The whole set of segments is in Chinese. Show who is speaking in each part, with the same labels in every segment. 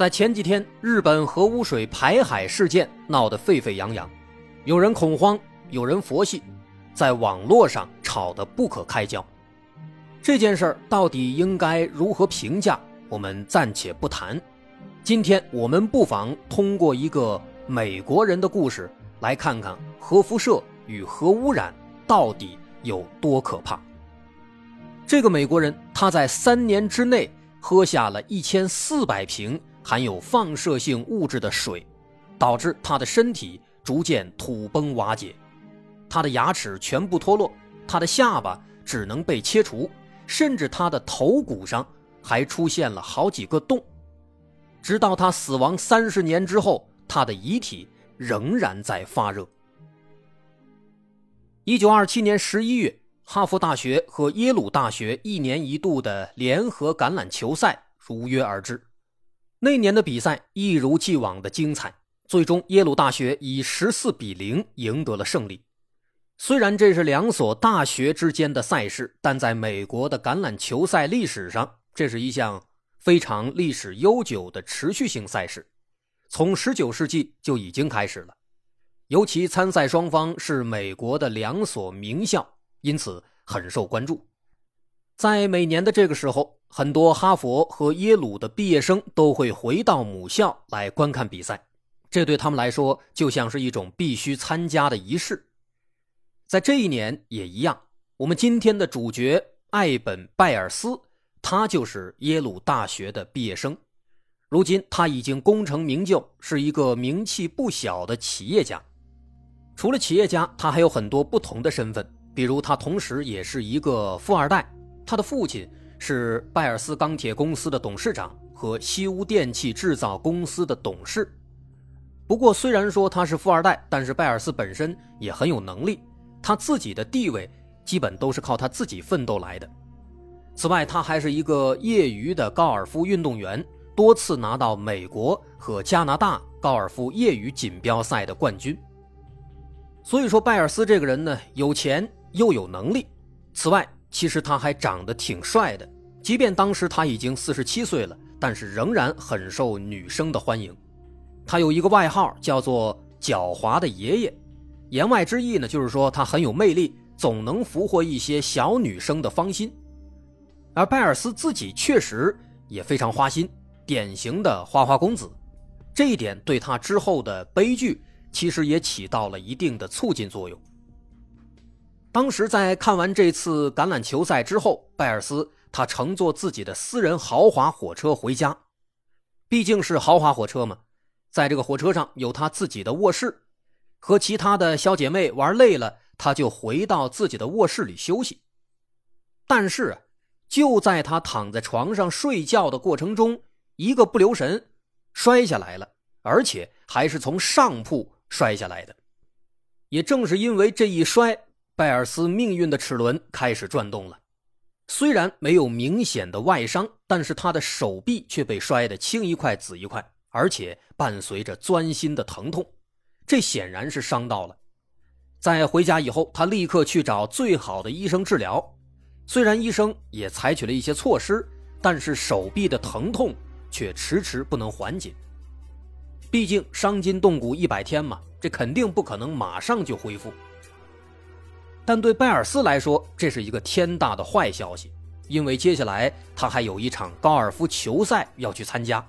Speaker 1: 在前几天，日本核污水排海事件闹得沸沸扬扬，有人恐慌，有人佛系，在网络上吵得不可开交。这件事儿到底应该如何评价？我们暂且不谈。今天我们不妨通过一个美国人的故事，来看看核辐射与核污染到底有多可怕。这个美国人他在三年之内喝下了一千四百瓶。含有放射性物质的水，导致他的身体逐渐土崩瓦解，他的牙齿全部脱落，他的下巴只能被切除，甚至他的头骨上还出现了好几个洞。直到他死亡三十年之后，他的遗体仍然在发热。一九二七年十一月，哈佛大学和耶鲁大学一年一度的联合橄榄球赛如约而至。那年的比赛一如既往的精彩，最终耶鲁大学以十四比零赢得了胜利。虽然这是两所大学之间的赛事，但在美国的橄榄球赛历史上，这是一项非常历史悠久的持续性赛事，从十九世纪就已经开始了。尤其参赛双方是美国的两所名校，因此很受关注。在每年的这个时候，很多哈佛和耶鲁的毕业生都会回到母校来观看比赛，这对他们来说就像是一种必须参加的仪式。在这一年也一样，我们今天的主角艾本·拜尔斯，他就是耶鲁大学的毕业生，如今他已经功成名就，是一个名气不小的企业家。除了企业家，他还有很多不同的身份，比如他同时也是一个富二代。他的父亲是拜尔斯钢铁公司的董事长和西屋电器制造公司的董事。不过，虽然说他是富二代，但是拜尔斯本身也很有能力，他自己的地位基本都是靠他自己奋斗来的。此外，他还是一个业余的高尔夫运动员，多次拿到美国和加拿大高尔夫业余锦标赛的冠军。所以说，拜尔斯这个人呢，有钱又有能力。此外，其实他还长得挺帅的，即便当时他已经四十七岁了，但是仍然很受女生的欢迎。他有一个外号叫做“狡猾的爷爷”，言外之意呢，就是说他很有魅力，总能俘获一些小女生的芳心。而拜尔斯自己确实也非常花心，典型的花花公子，这一点对他之后的悲剧其实也起到了一定的促进作用。当时在看完这次橄榄球赛之后，拜尔斯他乘坐自己的私人豪华火车回家，毕竟是豪华火车嘛，在这个火车上有他自己的卧室，和其他的小姐妹玩累了，他就回到自己的卧室里休息。但是就在他躺在床上睡觉的过程中，一个不留神摔下来了，而且还是从上铺摔下来的。也正是因为这一摔。拜尔斯命运的齿轮开始转动了，虽然没有明显的外伤，但是他的手臂却被摔得青一块紫一块，而且伴随着钻心的疼痛，这显然是伤到了。在回家以后，他立刻去找最好的医生治疗，虽然医生也采取了一些措施，但是手臂的疼痛却迟迟不能缓解。毕竟伤筋动骨一百天嘛，这肯定不可能马上就恢复。但对拜尔斯来说，这是一个天大的坏消息，因为接下来他还有一场高尔夫球赛要去参加。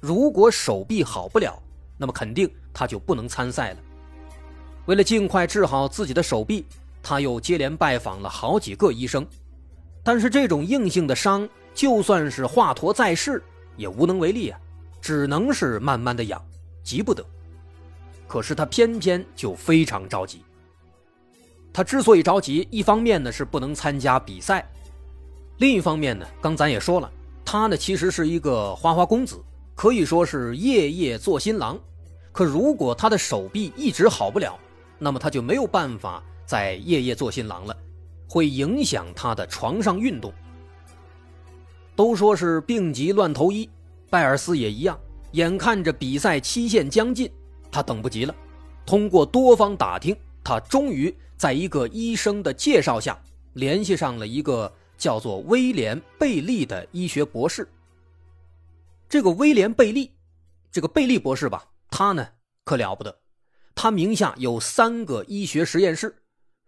Speaker 1: 如果手臂好不了，那么肯定他就不能参赛了。为了尽快治好自己的手臂，他又接连拜访了好几个医生。但是这种硬性的伤，就算是华佗在世也无能为力啊，只能是慢慢的养，急不得。可是他偏偏就非常着急。他之所以着急，一方面呢是不能参加比赛，另一方面呢，刚咱也说了，他呢其实是一个花花公子，可以说是夜夜做新郎。可如果他的手臂一直好不了，那么他就没有办法再夜夜做新郎了，会影响他的床上运动。都说是病急乱投医，拜尔斯也一样。眼看着比赛期限将近，他等不及了。通过多方打听，他终于在一个医生的介绍下，联系上了一个叫做威廉·贝利的医学博士。这个威廉·贝利，这个贝利博士吧，他呢可了不得，他名下有三个医学实验室，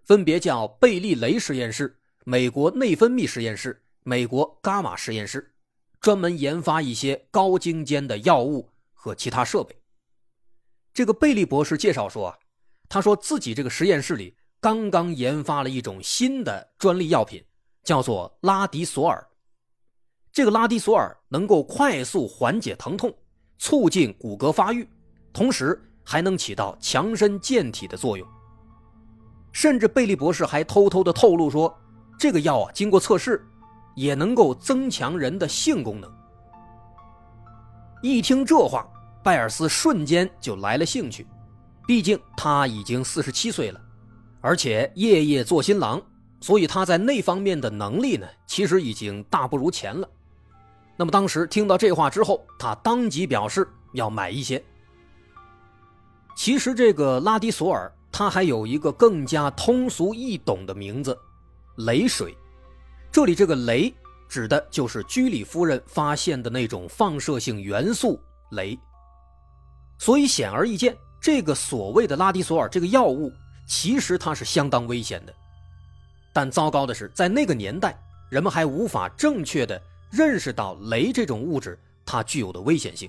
Speaker 1: 分别叫贝利雷实验室、美国内分泌实验室。美国伽马实验室专门研发一些高精尖的药物和其他设备。这个贝利博士介绍说啊，他说自己这个实验室里刚刚研发了一种新的专利药品，叫做拉迪索尔。这个拉迪索尔能够快速缓解疼痛，促进骨骼发育，同时还能起到强身健体的作用。甚至贝利博士还偷偷的透露说，这个药啊，经过测试。也能够增强人的性功能。一听这话，拜尔斯瞬间就来了兴趣。毕竟他已经四十七岁了，而且夜夜做新郎，所以他在那方面的能力呢，其实已经大不如前了。那么当时听到这话之后，他当即表示要买一些。其实这个拉迪索尔，他还有一个更加通俗易懂的名字——雷水。这里这个镭指的就是居里夫人发现的那种放射性元素镭，所以显而易见，这个所谓的拉迪索尔这个药物其实它是相当危险的。但糟糕的是，在那个年代，人们还无法正确的认识到镭这种物质它具有的危险性。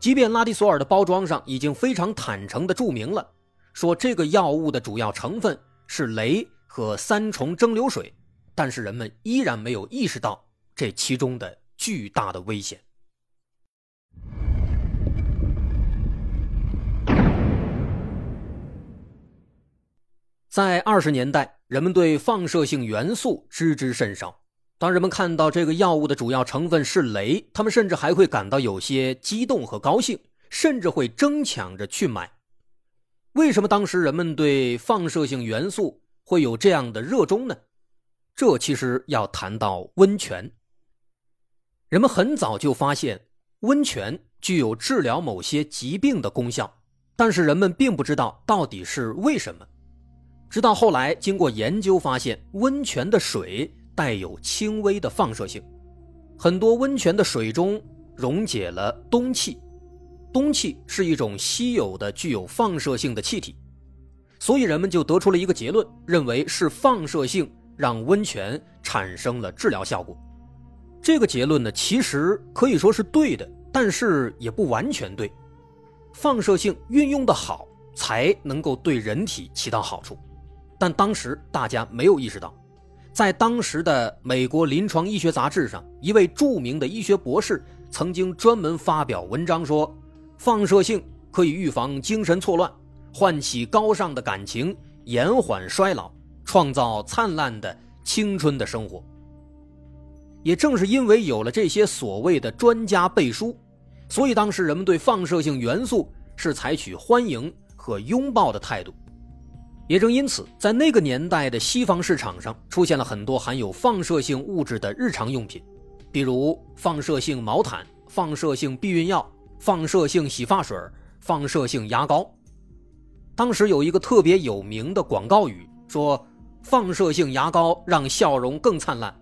Speaker 1: 即便拉迪索尔的包装上已经非常坦诚的注明了，说这个药物的主要成分是镭和三重蒸馏水。但是人们依然没有意识到这其中的巨大的危险。在二十年代，人们对放射性元素知之甚少。当人们看到这个药物的主要成分是镭，他们甚至还会感到有些激动和高兴，甚至会争抢着去买。为什么当时人们对放射性元素会有这样的热衷呢？这其实要谈到温泉。人们很早就发现温泉具有治疗某些疾病的功效，但是人们并不知道到底是为什么。直到后来经过研究发现，温泉的水带有轻微的放射性，很多温泉的水中溶解了氡气，氡气是一种稀有的具有放射性的气体，所以人们就得出了一个结论，认为是放射性。让温泉产生了治疗效果，这个结论呢，其实可以说是对的，但是也不完全对。放射性运用的好，才能够对人体起到好处，但当时大家没有意识到。在当时的美国临床医学杂志上，一位著名的医学博士曾经专门发表文章说，放射性可以预防精神错乱，唤起高尚的感情，延缓衰老。创造灿烂的青春的生活。也正是因为有了这些所谓的专家背书，所以当时人们对放射性元素是采取欢迎和拥抱的态度。也正因此，在那个年代的西方市场上出现了很多含有放射性物质的日常用品，比如放射性毛毯、放射性避孕药、放射性洗发水、放射性牙膏。当时有一个特别有名的广告语说。放射性牙膏让笑容更灿烂，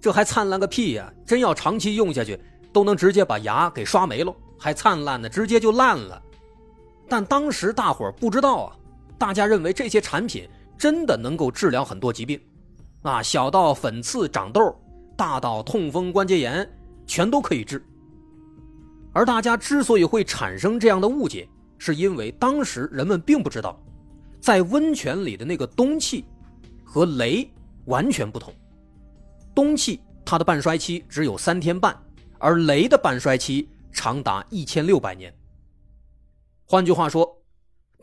Speaker 1: 这还灿烂个屁呀！真要长期用下去，都能直接把牙给刷没了，还灿烂呢，直接就烂了。但当时大伙儿不知道啊，大家认为这些产品真的能够治疗很多疾病，啊，小到粉刺长痘，大到痛风关节炎，全都可以治。而大家之所以会产生这样的误解，是因为当时人们并不知道，在温泉里的那个氡气。和镭完全不同，氡气它的半衰期只有三天半，而镭的半衰期长达一千六百年。换句话说，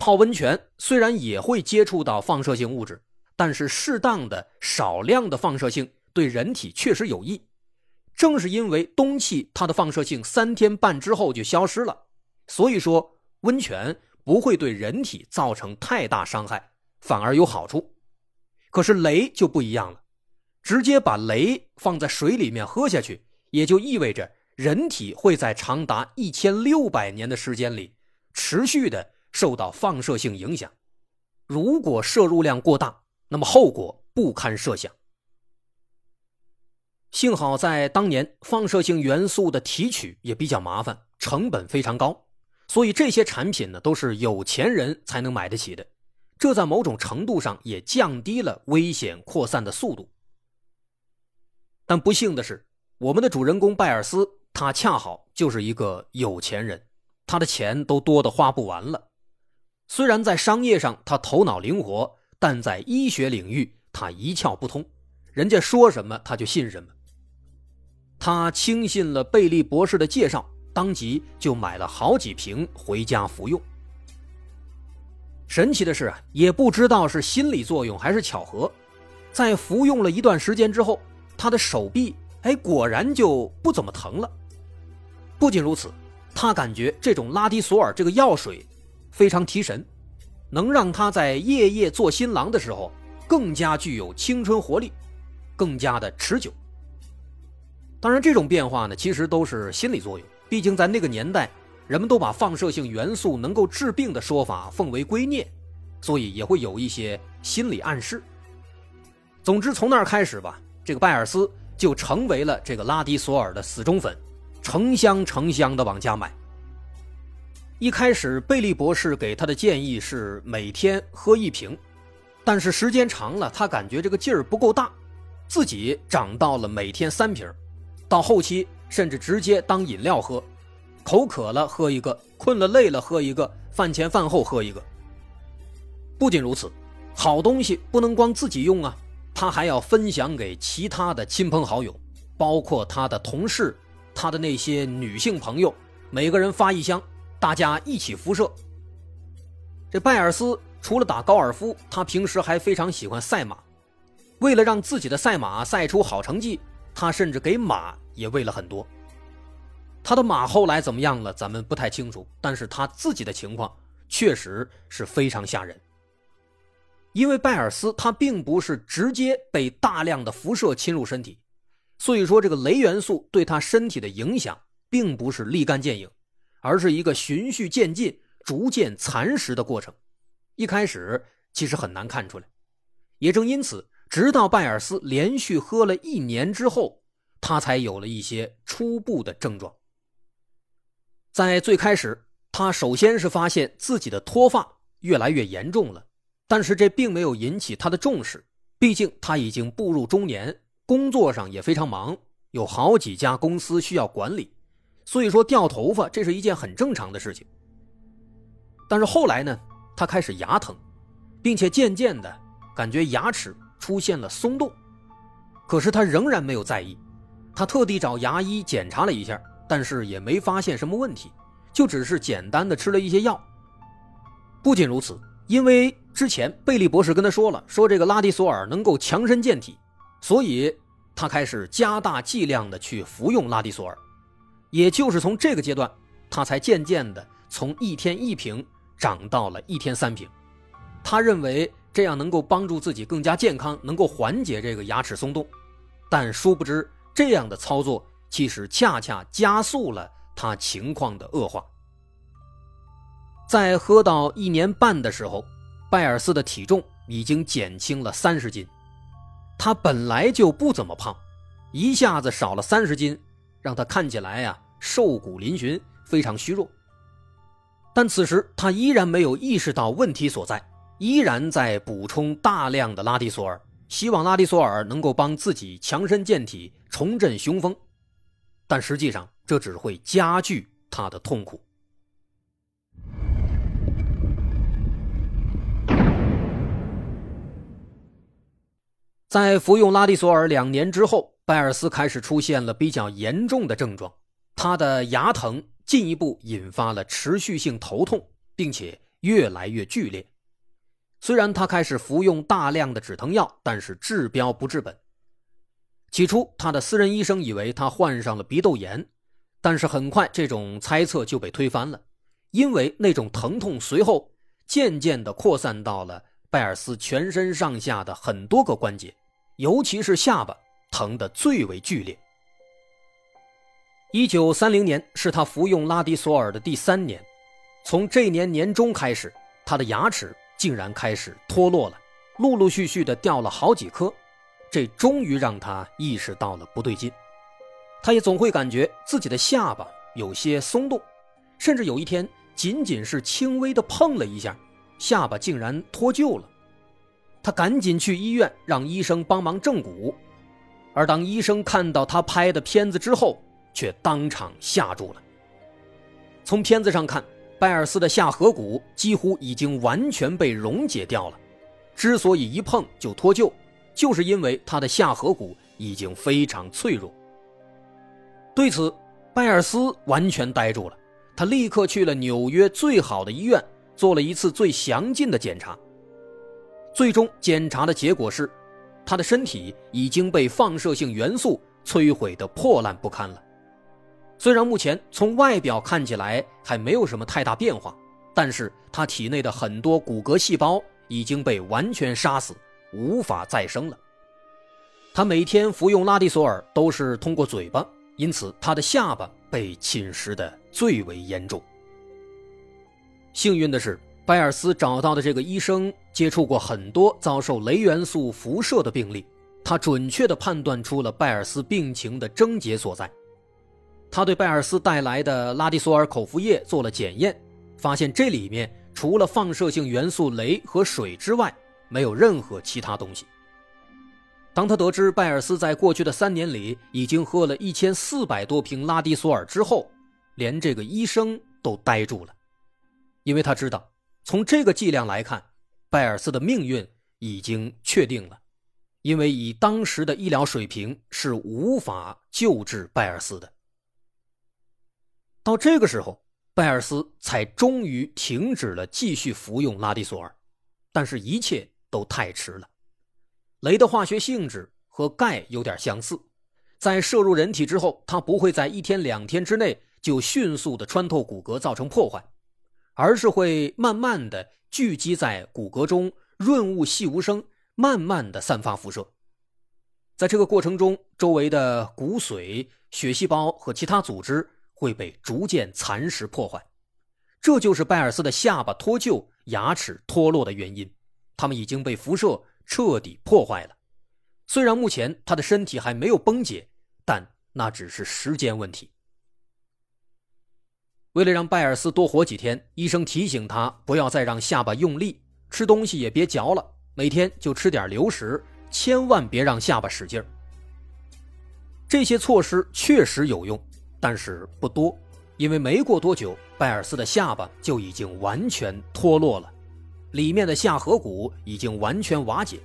Speaker 1: 泡温泉虽然也会接触到放射性物质，但是适当的少量的放射性对人体确实有益，正是因为氡气它的放射性三天半之后就消失了，所以说温泉不会对人体造成太大伤害，反而有好处。可是雷就不一样了，直接把雷放在水里面喝下去，也就意味着人体会在长达一千六百年的时间里持续的受到放射性影响。如果摄入量过大，那么后果不堪设想。幸好在当年，放射性元素的提取也比较麻烦，成本非常高，所以这些产品呢都是有钱人才能买得起的。这在某种程度上也降低了危险扩散的速度。但不幸的是，我们的主人公拜尔斯，他恰好就是一个有钱人，他的钱都多得花不完了。虽然在商业上他头脑灵活，但在医学领域他一窍不通，人家说什么他就信什么。他轻信了贝利博士的介绍，当即就买了好几瓶回家服用。神奇的是啊，也不知道是心理作用还是巧合，在服用了一段时间之后，他的手臂哎果然就不怎么疼了。不仅如此，他感觉这种拉迪索尔这个药水非常提神，能让他在夜夜做新郎的时候更加具有青春活力，更加的持久。当然，这种变化呢，其实都是心理作用。毕竟在那个年代，人们都把放射性元素能够治病的说法奉为圭臬，所以也会有一些心理暗示。总之，从那儿开始吧，这个拜尔斯就成为了这个拉迪索尔的死忠粉，成箱成箱的往家买。一开始，贝利博士给他的建议是每天喝一瓶，但是时间长了，他感觉这个劲儿不够大，自己涨到了每天三瓶。到后期，甚至直接当饮料喝，口渴了喝一个，困了累了喝一个，饭前饭后喝一个。不仅如此，好东西不能光自己用啊，他还要分享给其他的亲朋好友，包括他的同事，他的那些女性朋友，每个人发一箱，大家一起辐射。这拜尔斯除了打高尔夫，他平时还非常喜欢赛马，为了让自己的赛马赛出好成绩，他甚至给马。也喂了很多。他的马后来怎么样了？咱们不太清楚。但是他自己的情况确实是非常吓人。因为拜尔斯他并不是直接被大量的辐射侵入身体，所以说这个镭元素对他身体的影响并不是立竿见影，而是一个循序渐进、逐渐蚕食的过程。一开始其实很难看出来。也正因此，直到拜尔斯连续喝了一年之后。他才有了一些初步的症状。在最开始，他首先是发现自己的脱发越来越严重了，但是这并没有引起他的重视，毕竟他已经步入中年，工作上也非常忙，有好几家公司需要管理，所以说掉头发这是一件很正常的事情。但是后来呢，他开始牙疼，并且渐渐的感觉牙齿出现了松动，可是他仍然没有在意。他特地找牙医检查了一下，但是也没发现什么问题，就只是简单的吃了一些药。不仅如此，因为之前贝利博士跟他说了，说这个拉迪索尔能够强身健体，所以他开始加大剂量的去服用拉迪索尔。也就是从这个阶段，他才渐渐的从一天一瓶涨到了一天三瓶。他认为这样能够帮助自己更加健康，能够缓解这个牙齿松动，但殊不知。这样的操作其实恰恰加速了他情况的恶化。在喝到一年半的时候，拜尔斯的体重已经减轻了三十斤。他本来就不怎么胖，一下子少了三十斤，让他看起来呀瘦骨嶙峋，非常虚弱。但此时他依然没有意识到问题所在，依然在补充大量的拉迪索尔。希望拉迪索尔能够帮自己强身健体、重振雄风，但实际上这只会加剧他的痛苦。在服用拉迪索尔两年之后，拜尔斯开始出现了比较严重的症状，他的牙疼进一步引发了持续性头痛，并且越来越剧烈。虽然他开始服用大量的止疼药，但是治标不治本。起初，他的私人医生以为他患上了鼻窦炎，但是很快这种猜测就被推翻了，因为那种疼痛随后渐渐地扩散到了拜尔斯全身上下的很多个关节，尤其是下巴疼得最为剧烈。一九三零年是他服用拉迪索尔的第三年，从这年年中开始，他的牙齿竟然开始脱落了，陆陆续续的掉了好几颗。这终于让他意识到了不对劲，他也总会感觉自己的下巴有些松动，甚至有一天仅仅是轻微的碰了一下，下巴竟然脱臼了。他赶紧去医院让医生帮忙正骨，而当医生看到他拍的片子之后，却当场吓住了。从片子上看，拜尔斯的下颌骨几乎已经完全被溶解掉了，之所以一碰就脱臼。就是因为他的下颌骨已经非常脆弱。对此，拜尔斯完全呆住了。他立刻去了纽约最好的医院，做了一次最详尽的检查。最终检查的结果是，他的身体已经被放射性元素摧毁的破烂不堪了。虽然目前从外表看起来还没有什么太大变化，但是他体内的很多骨骼细胞已经被完全杀死。无法再生了。他每天服用拉蒂索尔都是通过嘴巴，因此他的下巴被侵蚀的最为严重。幸运的是，拜尔斯找到的这个医生接触过很多遭受镭元素辐射的病例，他准确地判断出了拜尔斯病情的症结所在。他对拜尔斯带来的拉迪索尔口服液做了检验，发现这里面除了放射性元素镭和水之外，没有任何其他东西。当他得知拜尔斯在过去的三年里已经喝了一千四百多瓶拉迪索尔之后，连这个医生都呆住了，因为他知道，从这个剂量来看，拜尔斯的命运已经确定了，因为以当时的医疗水平是无法救治拜尔斯的。到这个时候，拜尔斯才终于停止了继续服用拉迪索尔，但是，一切。都太迟了。镭的化学性质和钙有点相似，在摄入人体之后，它不会在一天两天之内就迅速的穿透骨骼造成破坏，而是会慢慢的聚集在骨骼中，润物细无声，慢慢的散发辐射。在这个过程中，周围的骨髓、血细胞和其他组织会被逐渐蚕食破坏，这就是拜尔斯的下巴脱臼、牙齿脱落的原因。他们已经被辐射彻底破坏了，虽然目前他的身体还没有崩解，但那只是时间问题。为了让拜尔斯多活几天，医生提醒他不要再让下巴用力，吃东西也别嚼了，每天就吃点流食，千万别让下巴使劲儿。这些措施确实有用，但是不多，因为没过多久，拜尔斯的下巴就已经完全脱落了。里面的下颌骨已经完全瓦解，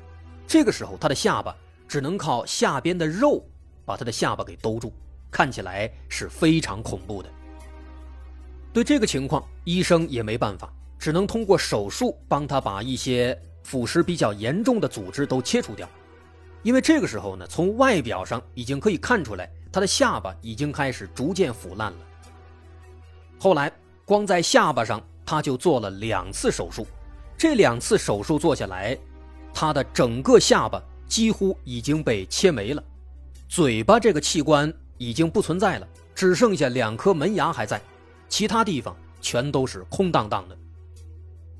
Speaker 1: 这个时候他的下巴只能靠下边的肉把他的下巴给兜住，看起来是非常恐怖的。对这个情况，医生也没办法，只能通过手术帮他把一些腐蚀比较严重的组织都切除掉。因为这个时候呢，从外表上已经可以看出来，他的下巴已经开始逐渐腐烂了。后来，光在下巴上他就做了两次手术。这两次手术做下来，他的整个下巴几乎已经被切没了，嘴巴这个器官已经不存在了，只剩下两颗门牙还在，其他地方全都是空荡荡的。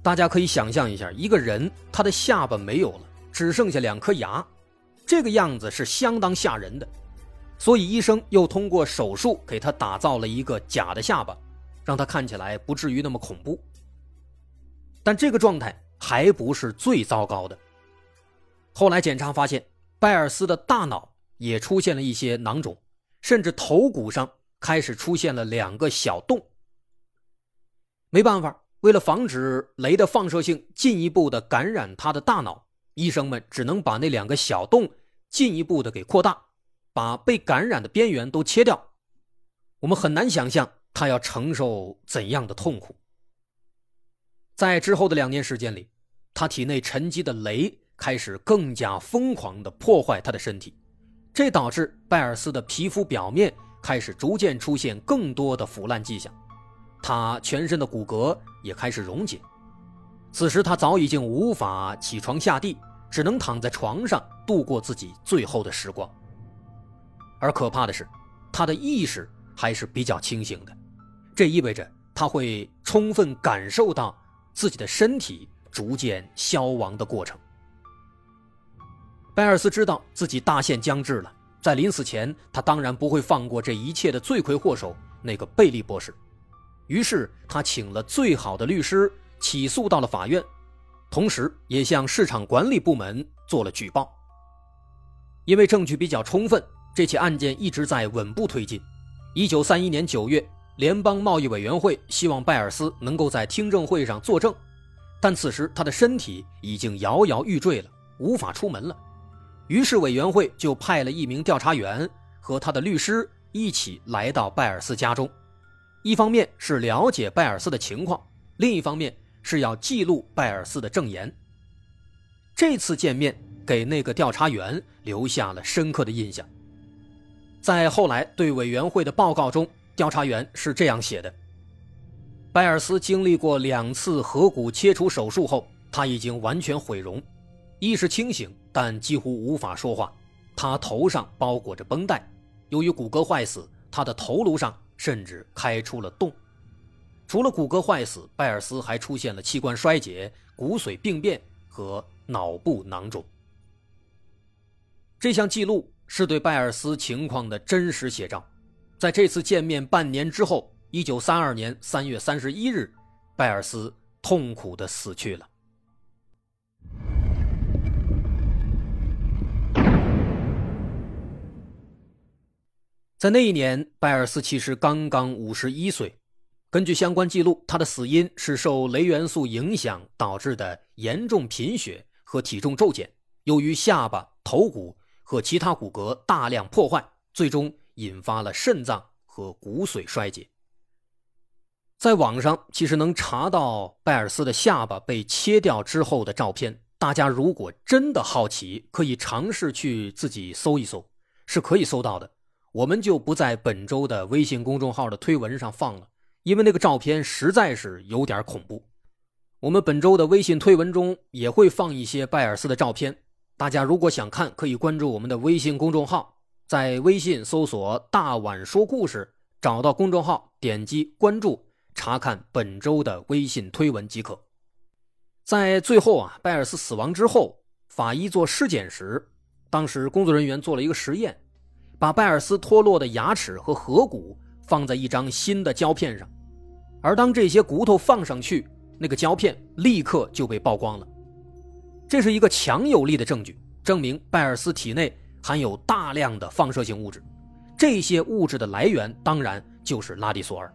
Speaker 1: 大家可以想象一下，一个人他的下巴没有了，只剩下两颗牙，这个样子是相当吓人的。所以医生又通过手术给他打造了一个假的下巴，让他看起来不至于那么恐怖。但这个状态还不是最糟糕的。后来检查发现，拜尔斯的大脑也出现了一些囊肿，甚至头骨上开始出现了两个小洞。没办法，为了防止镭的放射性进一步的感染他的大脑，医生们只能把那两个小洞进一步的给扩大，把被感染的边缘都切掉。我们很难想象他要承受怎样的痛苦。在之后的两年时间里，他体内沉积的镭开始更加疯狂的破坏他的身体，这导致拜尔斯的皮肤表面开始逐渐出现更多的腐烂迹象，他全身的骨骼也开始溶解。此时他早已经无法起床下地，只能躺在床上度过自己最后的时光。而可怕的是，他的意识还是比较清醒的，这意味着他会充分感受到自己的身体逐渐消亡的过程。拜尔斯知道自己大限将至了，在临死前，他当然不会放过这一切的罪魁祸首那个贝利博士，于是他请了最好的律师。起诉到了法院，同时也向市场管理部门做了举报。因为证据比较充分，这起案件一直在稳步推进。一九三一年九月，联邦贸易委员会希望拜尔斯能够在听证会上作证，但此时他的身体已经摇摇欲坠了，无法出门了。于是委员会就派了一名调查员和他的律师一起来到拜尔斯家中，一方面是了解拜尔斯的情况，另一方面。是要记录拜尔斯的证言。这次见面给那个调查员留下了深刻的印象。在后来对委员会的报告中，调查员是这样写的：拜尔斯经历过两次颌骨切除手术后，他已经完全毁容，意识清醒，但几乎无法说话。他头上包裹着绷带，由于骨骼坏死，他的头颅上甚至开出了洞。除了骨骼坏死，拜尔斯还出现了器官衰竭、骨髓病变和脑部囊肿。这项记录是对拜尔斯情况的真实写照。在这次见面半年之后，一九三二年三月三十一日，拜尔斯痛苦的死去了。在那一年，拜尔斯其实刚刚五十一岁。根据相关记录，他的死因是受镭元素影响导致的严重贫血和体重骤减，由于下巴、头骨和其他骨骼大量破坏，最终引发了肾脏和骨髓衰竭。在网上其实能查到拜尔斯的下巴被切掉之后的照片，大家如果真的好奇，可以尝试去自己搜一搜，是可以搜到的。我们就不在本周的微信公众号的推文上放了。因为那个照片实在是有点恐怖，我们本周的微信推文中也会放一些拜尔斯的照片，大家如果想看，可以关注我们的微信公众号，在微信搜索“大碗说故事”，找到公众号，点击关注，查看本周的微信推文即可。在最后啊，拜尔斯死亡之后，法医做尸检时，当时工作人员做了一个实验，把拜尔斯脱落的牙齿和颌骨放在一张新的胶片上。而当这些骨头放上去，那个胶片立刻就被曝光了。这是一个强有力的证据，证明拜尔斯体内含有大量的放射性物质。这些物质的来源当然就是拉迪索尔。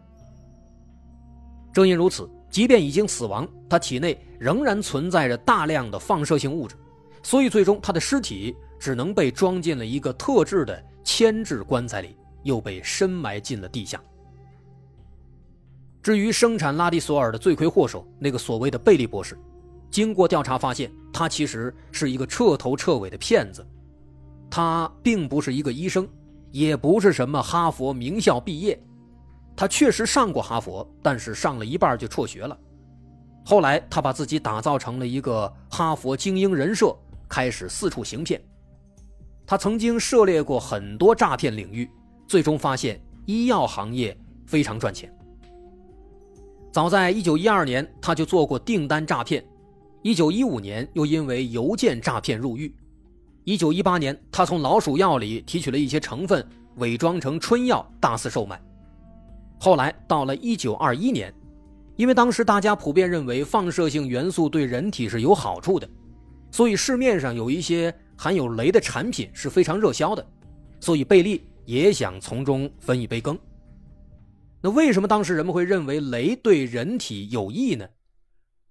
Speaker 1: 正因如此，即便已经死亡，他体内仍然存在着大量的放射性物质，所以最终他的尸体只能被装进了一个特制的牵制棺材里，又被深埋进了地下。至于生产拉蒂索尔的罪魁祸首，那个所谓的贝利博士，经过调查发现，他其实是一个彻头彻尾的骗子。他并不是一个医生，也不是什么哈佛名校毕业。他确实上过哈佛，但是上了一半就辍学了。后来，他把自己打造成了一个哈佛精英人设，开始四处行骗。他曾经涉猎过很多诈骗领域，最终发现医药行业非常赚钱。早在一九一二年，他就做过订单诈骗；一九一五年，又因为邮件诈骗入狱；一九一八年，他从老鼠药里提取了一些成分，伪装成春药大肆售卖。后来到了一九二一年，因为当时大家普遍认为放射性元素对人体是有好处的，所以市面上有一些含有镭的产品是非常热销的，所以贝利也想从中分一杯羹。那为什么当时人们会认为镭对人体有益呢？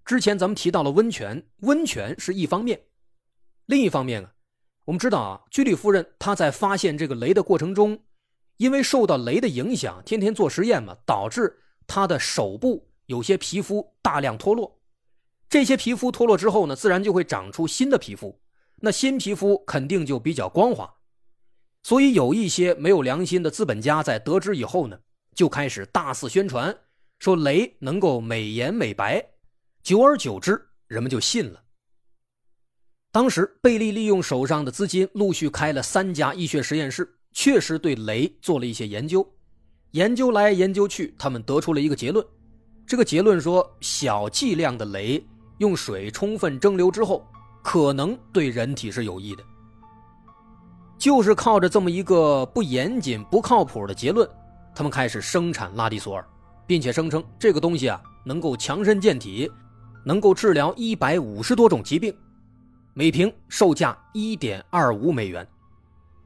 Speaker 1: 之前咱们提到了温泉，温泉是一方面，另一方面啊，我们知道啊，居里夫人她在发现这个镭的过程中，因为受到雷的影响，天天做实验嘛，导致她的手部有些皮肤大量脱落。这些皮肤脱落之后呢，自然就会长出新的皮肤，那新皮肤肯定就比较光滑。所以有一些没有良心的资本家在得知以后呢，就开始大肆宣传，说雷能够美颜美白，久而久之，人们就信了。当时贝利利用手上的资金，陆续开了三家医学实验室，确实对雷做了一些研究。研究来研究去，他们得出了一个结论。这个结论说，小剂量的镭用水充分蒸馏之后，可能对人体是有益的。就是靠着这么一个不严谨、不靠谱的结论，他们开始生产拉迪索尔，并且声称这个东西啊能够强身健体，能够治疗一百五十多种疾病，每瓶售价一点二五美元。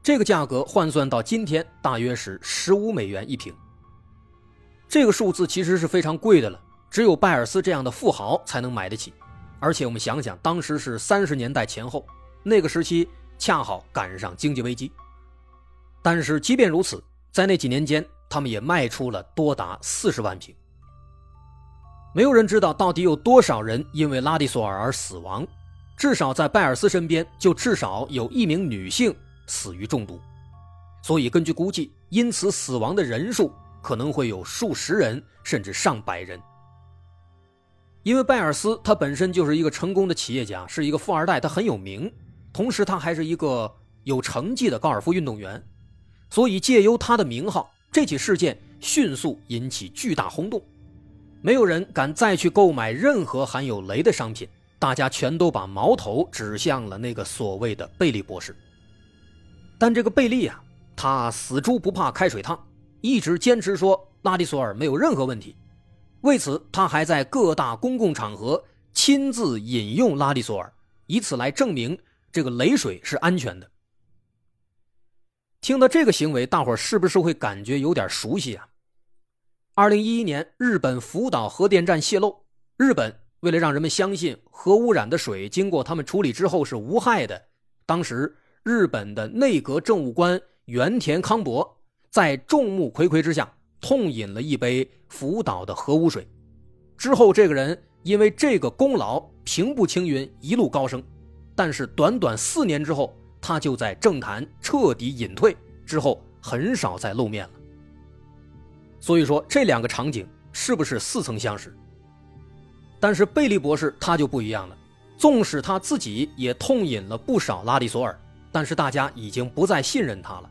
Speaker 1: 这个价格换算到今天，大约是十五美元一瓶。这个数字其实是非常贵的了，只有拜尔斯这样的富豪才能买得起。而且我们想想，当时是三十年代前后，那个时期恰好赶上经济危机。但是即便如此，在那几年间，他们也卖出了多达四十万瓶。没有人知道到底有多少人因为拉迪索尔而死亡，至少在拜尔斯身边，就至少有一名女性。死于中毒，所以根据估计，因此死亡的人数可能会有数十人，甚至上百人。因为拜尔斯他本身就是一个成功的企业家，是一个富二代，他很有名，同时他还是一个有成绩的高尔夫运动员，所以借由他的名号，这起事件迅速引起巨大轰动，没有人敢再去购买任何含有镭的商品，大家全都把矛头指向了那个所谓的贝利博士。但这个贝利啊，他死猪不怕开水烫，一直坚持说拉迪索尔没有任何问题。为此，他还在各大公共场合亲自饮用拉迪索尔，以此来证明这个雷水是安全的。听到这个行为，大伙是不是会感觉有点熟悉啊？二零一一年，日本福岛核电站泄漏，日本为了让人们相信核污染的水经过他们处理之后是无害的，当时。日本的内阁政务官原田康博在众目睽睽之下痛饮了一杯福岛的核污水，之后这个人因为这个功劳平步青云，一路高升。但是短短四年之后，他就在政坛彻底隐退，之后很少再露面了。所以说这两个场景是不是似曾相识？但是贝利博士他就不一样了，纵使他自己也痛饮了不少拉迪索尔。但是大家已经不再信任他了，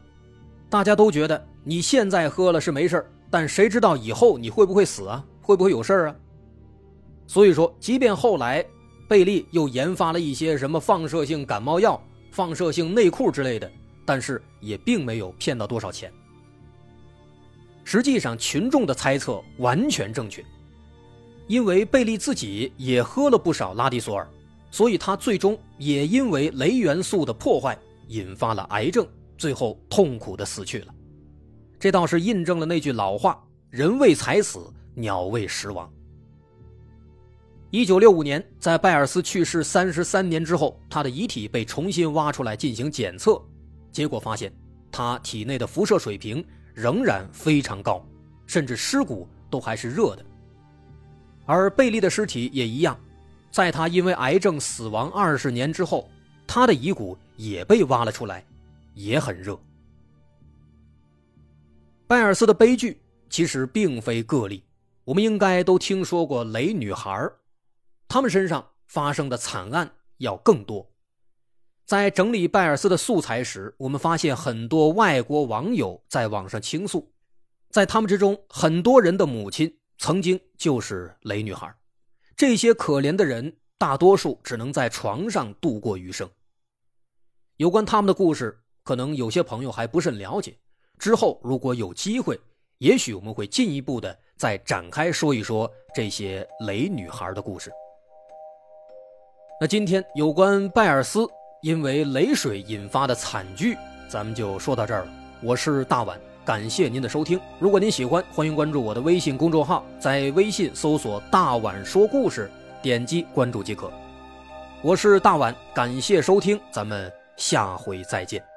Speaker 1: 大家都觉得你现在喝了是没事但谁知道以后你会不会死啊？会不会有事啊？所以说，即便后来贝利又研发了一些什么放射性感冒药、放射性内裤之类的，但是也并没有骗到多少钱。实际上，群众的猜测完全正确，因为贝利自己也喝了不少拉迪索尔，所以他最终也因为镭元素的破坏。引发了癌症，最后痛苦的死去了。这倒是印证了那句老话：“人为财死，鸟为食亡。”一九六五年，在拜尔斯去世三十三年之后，他的遗体被重新挖出来进行检测，结果发现他体内的辐射水平仍然非常高，甚至尸骨都还是热的。而贝利的尸体也一样，在他因为癌症死亡二十年之后，他的遗骨。也被挖了出来，也很热。拜尔斯的悲剧其实并非个例，我们应该都听说过雷女孩他们身上发生的惨案要更多。在整理拜尔斯的素材时，我们发现很多外国网友在网上倾诉，在他们之中，很多人的母亲曾经就是雷女孩这些可怜的人，大多数只能在床上度过余生。有关他们的故事，可能有些朋友还不甚了解。之后如果有机会，也许我们会进一步的再展开说一说这些雷女孩的故事。那今天有关拜尔斯因为雷水引发的惨剧，咱们就说到这儿了。我是大碗，感谢您的收听。如果您喜欢，欢迎关注我的微信公众号，在微信搜索“大碗说故事”，点击关注即可。我是大碗，感谢收听，咱们。下回再见。